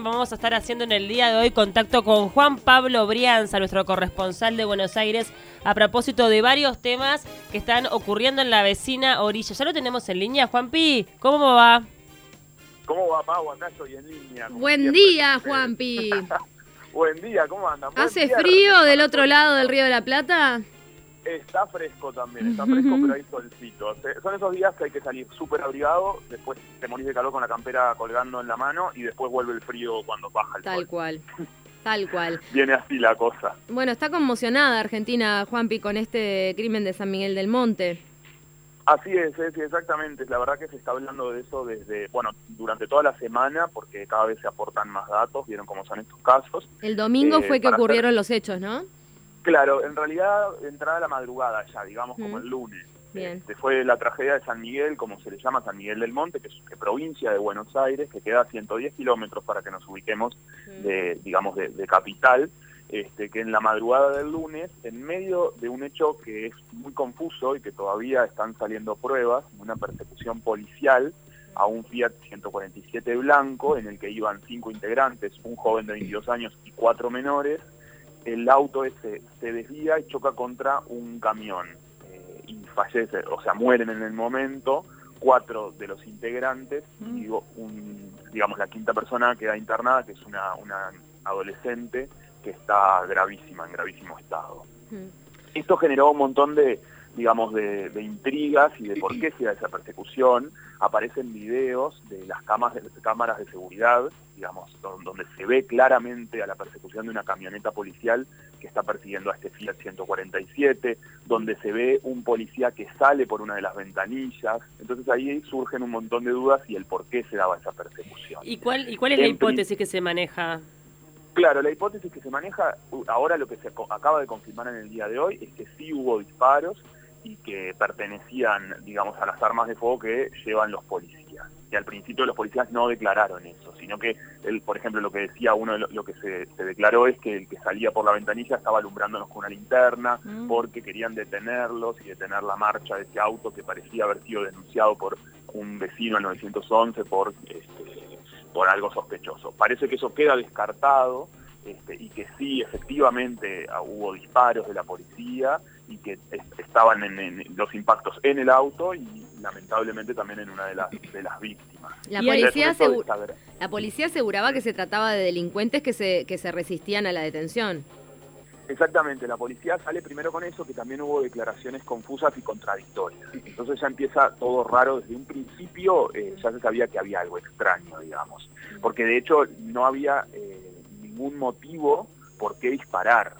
Vamos a estar haciendo en el día de hoy contacto con Juan Pablo Brianza, nuestro corresponsal de Buenos Aires, a propósito de varios temas que están ocurriendo en la vecina orilla. Ya lo tenemos en línea, Juanpi. ¿Cómo va? ¿Cómo va, Pau? Acá estoy en línea. Buen siempre. día, Juanpi. Buen día, ¿cómo andan? ¿Hace frío del otro lado del Río de la Plata? Está fresco también, está fresco, pero hay solcito. Son esos días que hay que salir súper abrigado, después te morís de calor con la campera colgando en la mano y después vuelve el frío cuando baja el Tal cual. Tal cual. Viene así la cosa. Bueno, está conmocionada Argentina, Juanpi, con este crimen de San Miguel del Monte. Así es, sí, exactamente. La verdad que se está hablando de eso desde, bueno, durante toda la semana, porque cada vez se aportan más datos, vieron cómo son estos casos. El domingo fue que ocurrieron los hechos, ¿no? Claro, en realidad entrada la madrugada ya, digamos como el lunes. Bien. Este, fue la tragedia de San Miguel, como se le llama San Miguel del Monte, que es provincia de Buenos Aires, que queda a 110 kilómetros para que nos ubiquemos, de, digamos, de, capital, este, que en la madrugada del lunes, en medio de un hecho que es muy confuso y que todavía están saliendo pruebas, una persecución policial a un Fiat 147 blanco en el que iban cinco integrantes, un joven de 22 años y cuatro menores, el auto ese se desvía y choca contra un camión eh, y fallece, o sea, mueren en el momento cuatro de los integrantes y digo, un, digamos la quinta persona queda internada, que es una, una adolescente que está gravísima, en gravísimo estado. Esto generó un montón de, digamos, de, intrigas y de por qué se da esa persecución. Aparecen videos de las cámaras de, cámaras de seguridad, digamos, donde se ve claramente a la persecución de una camioneta policial que está persiguiendo a este Fiat 147, donde se ve un policía que sale por una de las ventanillas. Entonces ahí surgen un montón de dudas y el por qué se daba esa persecución. ¿Y cuál, y cuál es la hipótesis que se maneja? Claro, la hipótesis que se maneja, ahora lo que se acaba de confirmar en el día de hoy es que sí hubo disparos, y que pertenecían, digamos, a las armas de fuego que llevan los policías. Y al principio los policías no declararon eso, sino que, él, por ejemplo, lo que decía uno, de lo, que se, declaró es que el que salía por la ventanilla estaba alumbrándonos con una linterna mm. porque querían detenerlos y detener la marcha de ese auto que parecía haber sido denunciado por un vecino en 911 por, este, por algo sospechoso. Parece que eso queda descartado este, y que sí, efectivamente ah, hubo disparos de la policía y que estaban en, los impactos en el auto y lamentablemente también en una de las, de las víctimas. La policía, la policía aseguraba que se trataba de delincuentes que se, que se resistían a la detención. Exactamente, la policía sale primero con eso, que también hubo declaraciones confusas y contradictorias. Entonces ya empieza todo raro, desde un principio eh, ya se sabía que había algo extraño, digamos, porque de hecho no había eh, ningún motivo por qué disparar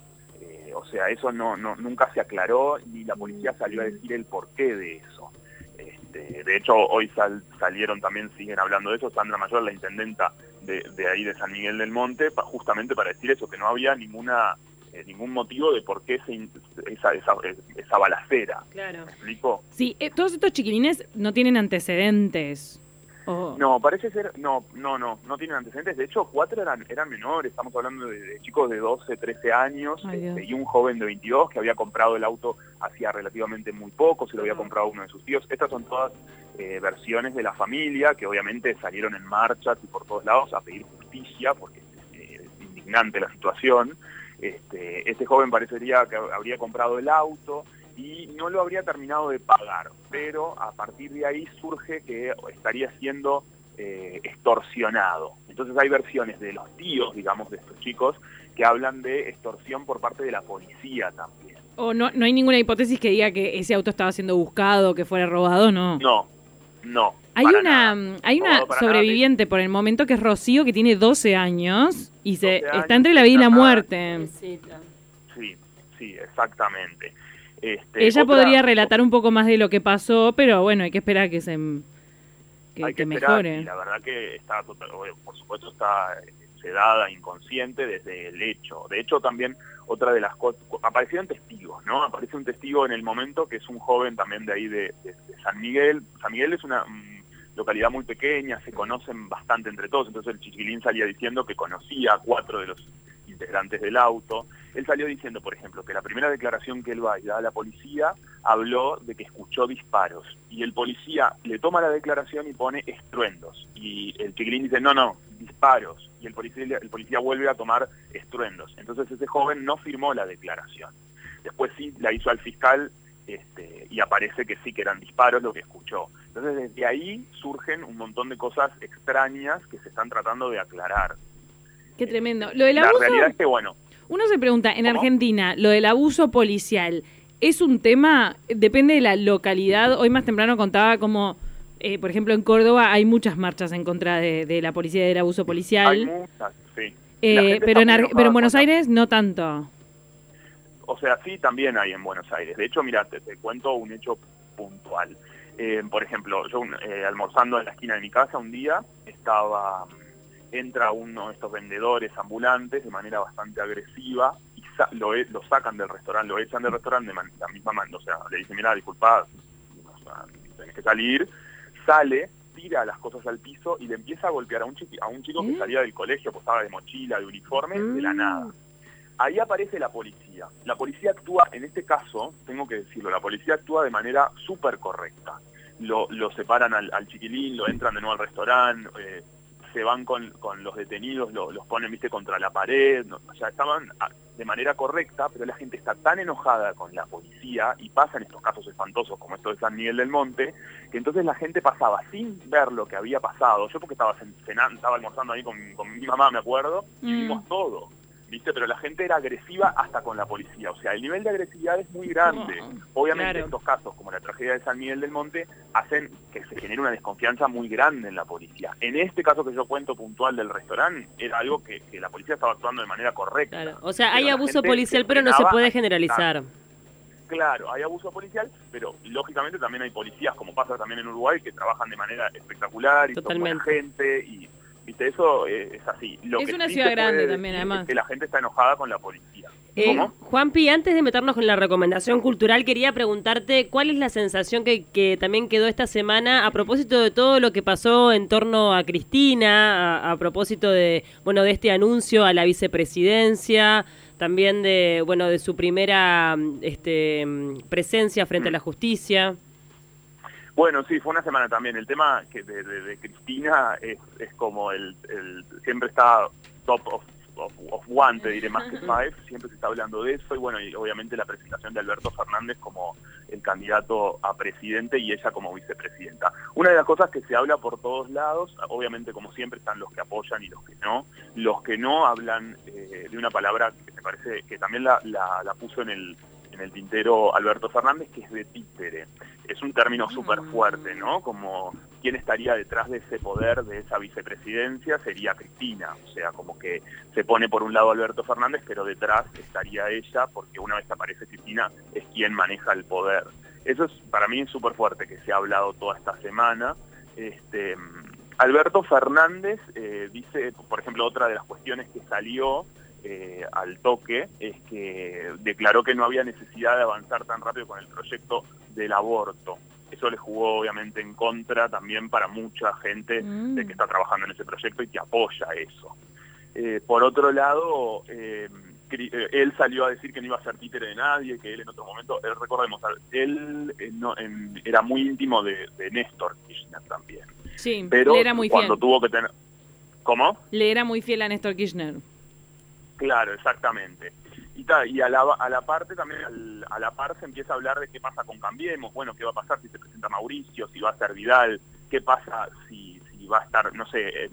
o sea, eso no, no, nunca se aclaró ni la policía salió a decir el porqué de eso. Este, de hecho, hoy salieron también, siguen hablando de eso, Sandra Mayor, la intendenta de, ahí de San Miguel del Monte, justamente para decir eso, que no había ninguna eh, ningún motivo de por qué esa, esa, esa, balacera. Claro. ¿Me explico? Sí, eh, todos estos chiquilines no tienen antecedentes. No, parece ser, no, no, no, no tienen antecedentes. De hecho, cuatro eran, eran menores, estamos hablando de, chicos de 12, 13 años este, y un joven de 22 que había comprado el auto hacía relativamente muy poco, se lo había comprado uno de sus tíos. Estas son todas eh, versiones de la familia que obviamente salieron en marcha y por todos lados a pedir justicia porque eh, es indignante la situación. Este, este joven parecería que habría comprado el auto, y no lo habría terminado de pagar, pero a partir de ahí surge que estaría siendo eh, extorsionado. Entonces hay versiones de los tíos, digamos, de estos chicos que hablan de extorsión por parte de la policía también. ¿O no, no hay ninguna hipótesis que diga que ese auto estaba siendo buscado, que fuera robado, no? No, no. Hay una, hay una sobreviviente por el momento que es Rocío, que tiene 12 años y se está entre la vida y la muerte. Sí, sí, exactamente. Este, Ella podría relatar un poco más de lo que pasó, pero bueno, hay que esperar que se que, mejore. la verdad que está, por supuesto, está sedada, inconsciente desde el hecho. De hecho, también otra de las cosas, aparecieron testigos, ¿no? Aparece un testigo en el momento que es un joven también de ahí de, San Miguel. San Miguel es una mm, localidad muy pequeña, se conocen bastante entre todos, entonces el chiquilín salía diciendo que conocía a cuatro de los integrantes del auto. Él salió diciendo, por ejemplo, que la primera declaración que él va y da a la policía habló de que escuchó disparos y el policía le toma la declaración y pone estruendos y el chiquilín dice, no, no, disparos y el policía, el policía vuelve a tomar estruendos. Entonces ese joven no firmó la declaración. Después sí la hizo al fiscal este, y aparece que sí que eran disparos lo que escuchó. Entonces desde ahí surgen un montón de cosas extrañas que se están tratando de aclarar. Qué tremendo. Lo del abuso, la realidad es que bueno. Uno se pregunta, en Argentina, lo del abuso policial, ¿es un tema, depende de la localidad? Hoy más temprano contaba como, eh, por ejemplo, en Córdoba hay muchas marchas en contra de, la policía y del abuso policial. Hay muchas, sí. Eh, pero, en, pero en Buenos Aires no tanto. O sea, sí, también hay en Buenos Aires. De hecho, mira, te, cuento un hecho puntual. Eh, por ejemplo, yo eh, almorzando en la esquina de mi casa un día, estaba entra uno de estos vendedores ambulantes de manera bastante agresiva y lo, e, lo, sacan del restaurante, lo echan del restaurante de la misma mano. O sea, le dicen, mira, disculpa, tenés que salir. Sale, tira las cosas al piso y le empieza a golpear a un, chico, a un chico que ¿Eh? salía del colegio, pues estaba de mochila, de uniforme, de la nada. Ahí aparece la policía. La policía actúa, en este caso, tengo que decirlo, la policía actúa de manera súper correcta. Lo, separan al, chiquilín, lo entran de nuevo al restaurante, eh, se van con, los detenidos, los ponen, viste, contra la pared, o sea, estaban ah, de manera correcta, pero la gente está tan enojada con la policía y pasan estos casos espantosos como esto de San Miguel del Monte, que entonces la gente pasaba sin ver lo que había pasado. Yo porque estaba cenando, estaba almorzando ahí con, mi mamá, me acuerdo, y mm. vimos todo ¿viste? Pero la gente era agresiva hasta con la policía. O sea, el nivel de agresividad es muy grande. Obviamente estos casos, como la tragedia de San Miguel del Monte, hacen que se genere una desconfianza muy grande en la policía. En este caso que yo cuento puntual del restaurante, era algo que, la policía estaba actuando de manera correcta. O sea, hay abuso policial, pero no se puede generalizar. Claro, hay abuso policial, pero lógicamente también hay policías, como pasa también en Uruguay, que trabajan de manera espectacular y Totalmente. son gente y ¿Viste? Eso eh, es así. Lo es una ciudad grande también, además. que la gente está enojada con la policía. Eh, Juanpi, antes de meternos con la recomendación cultural, quería preguntarte cuál es la sensación que, que, también quedó esta semana a propósito de todo lo que pasó en torno a Cristina, a, propósito de, bueno, de este anuncio a la vicepresidencia, también de, bueno, de su primera este, presencia frente a la justicia. Bueno, sí, fue una semana también. El tema que de, Cristina es, es como el, siempre está top of, of, one, te diré más que five, siempre se está hablando de eso y bueno, y obviamente la presentación de Alberto Fernández como el candidato a presidente y ella como vicepresidenta. Una de las cosas que se habla por todos lados, obviamente como siempre están los que apoyan y los que no, los que no hablan eh, de una palabra que me parece que también la, la puso en el en el tintero Alberto Fernández, que es de títere. Es un término súper fuerte, ¿no? Como quién estaría detrás de ese poder, de esa vicepresidencia, sería Cristina. O sea, como que se pone por un lado Alberto Fernández, pero detrás estaría ella, porque una vez aparece Cristina, es quien maneja el poder. Eso es para mí es súper fuerte, que se ha hablado toda esta semana. Este, Alberto Fernández eh, dice, por ejemplo, otra de las cuestiones que salió eh, al toque es que declaró que no había necesidad de avanzar tan rápido con el proyecto del aborto. Eso le jugó obviamente en contra también para mucha gente mm. de que está trabajando en ese proyecto y que apoya eso. Eh, por otro lado, eh, él salió a decir que no iba a ser títere de nadie, que él en otro momento, recordemos, él no, era muy íntimo de, Néstor Kirchner también. Sí, pero era muy cuando tuvo que tener... ¿Cómo? Le era muy fiel a Néstor Kirchner. Claro, exactamente. Y, y a, la, parte también, a la par se empieza a hablar de qué pasa con Cambiemos, bueno, qué va a pasar si se presenta Mauricio, si va a ser Vidal, qué pasa si, va a estar, no sé, eh,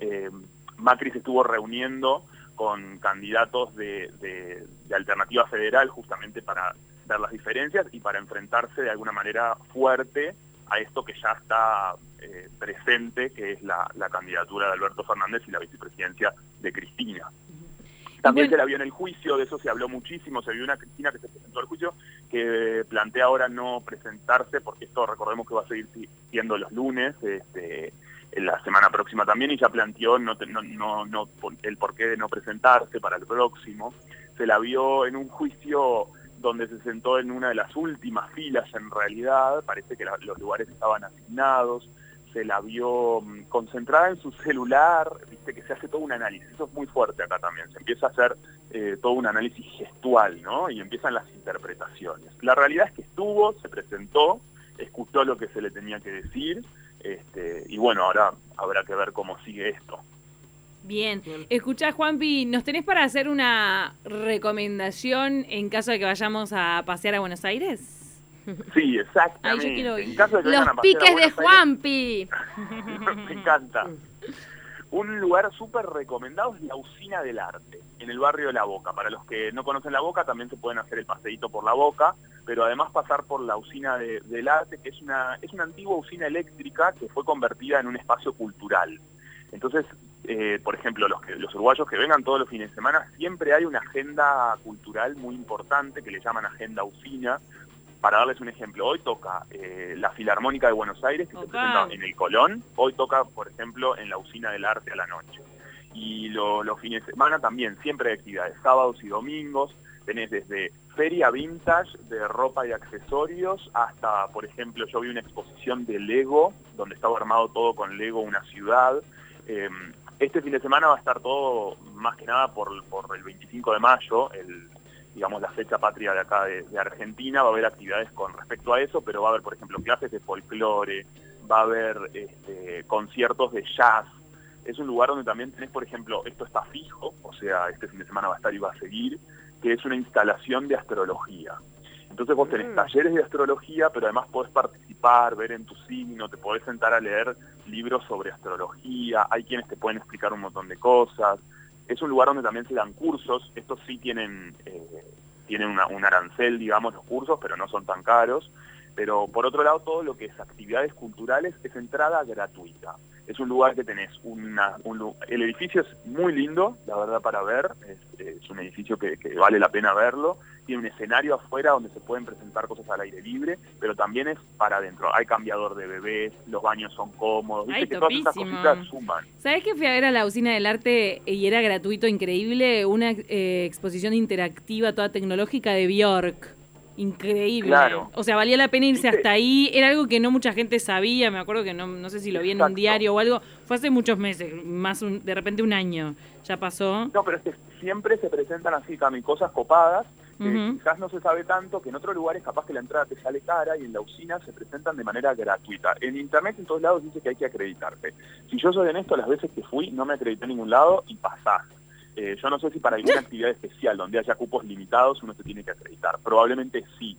eh, Macri se estuvo reuniendo con candidatos de, alternativa federal justamente para ver las diferencias y para enfrentarse de alguna manera fuerte a esto que ya está eh, presente, que es la candidatura de Alberto Fernández y la vicepresidencia de Cristina. También se la vio en el juicio, de eso se habló muchísimo, se vio una Cristina que se presentó al juicio, que plantea ahora no presentarse, porque esto recordemos que va a seguir siendo los lunes, este, en la semana próxima también, y ya planteó no, no, no, el porqué de no presentarse para el próximo. Se la vio en un juicio donde se sentó en una de las últimas filas en realidad, parece que los lugares estaban asignados, se la vio mm, concentrada en su celular, viste que se hace todo un análisis, eso es muy fuerte acá también, se empieza a hacer eh, todo un análisis gestual, ¿no? Y empiezan las interpretaciones. La realidad es que estuvo, se presentó, escuchó lo que se le tenía que decir, este, y bueno, ahora habrá que ver cómo sigue esto. Bien. Escuchá, Juanpi, ¿nos tenés para hacer una recomendación en caso de que vayamos a pasear a Buenos Aires? Sí, exactamente. Los piques de Juanpi. Me encanta. Un lugar súper recomendado es la Usina del Arte, en el barrio de La Boca. Para los que no conocen La Boca, también se pueden hacer el paseíto por La Boca, pero además pasar por la Usina del Arte, que es una, es una antigua usina eléctrica que fue convertida en un espacio cultural. Entonces, eh, por ejemplo, los, que, los uruguayos que vengan todos los fines de semana, siempre hay una agenda cultural muy importante que le llaman Agenda Usina, para darles un ejemplo, hoy toca eh, la Filarmónica de Buenos Aires, que se presenta en el Colón, hoy toca, por ejemplo, en la Usina del Arte a la noche. Y los fines de semana también, siempre hay actividades, sábados y domingos, tenés desde feria vintage de ropa y accesorios hasta, por ejemplo, yo vi una exposición de Lego, donde estaba armado todo con Lego, una ciudad. Em, este fin de semana va a estar todo, más que nada, por, por el 25 de mayo, el, digamos, la fecha patria de acá de, Argentina, va a haber actividades con respecto a eso, pero va a haber, por ejemplo, clases de folclore, va a haber este, conciertos de jazz. Es un lugar donde también tenés, por ejemplo, esto está fijo, o sea, este fin de semana va a estar y va a seguir, que es una instalación de astrología. Entonces vos tenés mm. talleres de astrología, pero además podés participar, ver en tu signo, te podés sentar a leer libros sobre astrología, hay quienes te pueden explicar un montón de cosas, es un lugar donde también se dan cursos, estos sí tienen, eh, tienen un arancel, digamos, los cursos, pero no son tan caros. Pero por otro lado, todo lo que es actividades culturales es entrada gratuita. Es un lugar que tenés una... Un, el edificio es muy lindo, la verdad, para ver. Es, un edificio que, vale la pena verlo. Tiene un escenario afuera donde se pueden presentar cosas al aire libre, pero también es para adentro. Hay cambiador de bebés, los baños son cómodos. Ay, que todas esas cositas suman. ¿Sabés que fui a ver a la Usina del Arte y era gratuito, increíble? Una eh, exposición interactiva, toda tecnológica de Bjork. Increíble. O sea, valía la pena irse hasta ahí. Era algo que no mucha gente sabía. Me acuerdo que no, no sé si lo vi en un diario o algo. Fue hace muchos meses, más de repente un año. Ya pasó. No, pero es que siempre se presentan así también cosas copadas. Quizás no se sabe tanto, que en otros lugares capaz que la entrada te sale cara y en la usina se presentan de manera gratuita. En internet en todos lados dice que hay que acreditarte. Si yo soy honesto, las veces que fui no me acredité en ningún lado y pasás. Eh, yo no sé si para alguna actividad especial donde haya cupos limitados uno se tiene que acreditar. Probablemente sí.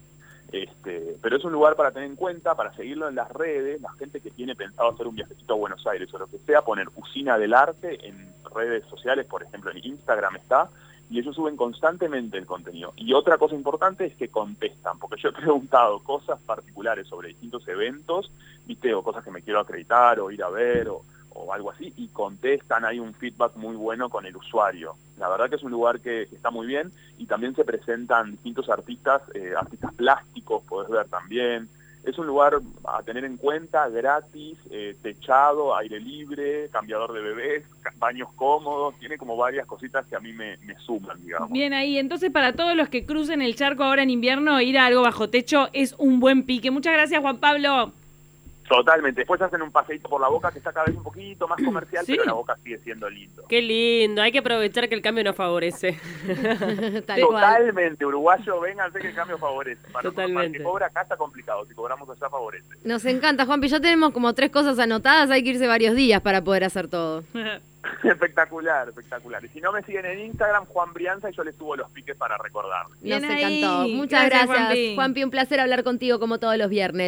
Este, pero es un lugar para tener en cuenta, para seguirlo en las redes, la gente que tiene pensado hacer un viajecito a Buenos Aires o lo que sea, poner Usina del Arte en redes sociales, por ejemplo en Instagram está, y ellos suben constantemente el contenido. Y otra cosa importante es que contestan, porque yo he preguntado cosas particulares sobre distintos eventos, viste, o cosas que me quiero acreditar o ir a ver, o, o algo así y contestan, hay un feedback muy bueno con el usuario. La verdad que es un lugar que, está muy bien y también se presentan distintos artistas, eh, artistas plásticos, podés ver también. Es un lugar a tener en cuenta, gratis, eh, techado, aire libre, cambiador de bebés, baños cómodos, tiene como varias cositas que a mí me, me suman, digamos. Bien ahí, entonces para todos los que crucen el charco ahora en invierno, ir a algo bajo techo es un buen pique. Muchas gracias Juan Pablo. Totalmente. Después hacen un paseito por la boca que está cada vez un poquito más comercial, pero la boca sigue siendo lindo. Qué lindo. Hay que aprovechar que el cambio nos favorece. Totalmente. Uruguayo, vénganse que el cambio favorece. Para Totalmente. que cobra acá está complicado. Si cobramos allá, favorece. Nos encanta, Juanpi. Ya tenemos como tres cosas anotadas. Hay que irse varios días para poder hacer todo. espectacular, espectacular. Y si no me siguen en Instagram, Juan Brianza, y yo les subo los piques para recordar. Nos encantó. Muchas gracias, Juanpi. Juanpi. Un placer hablar contigo como todos los viernes.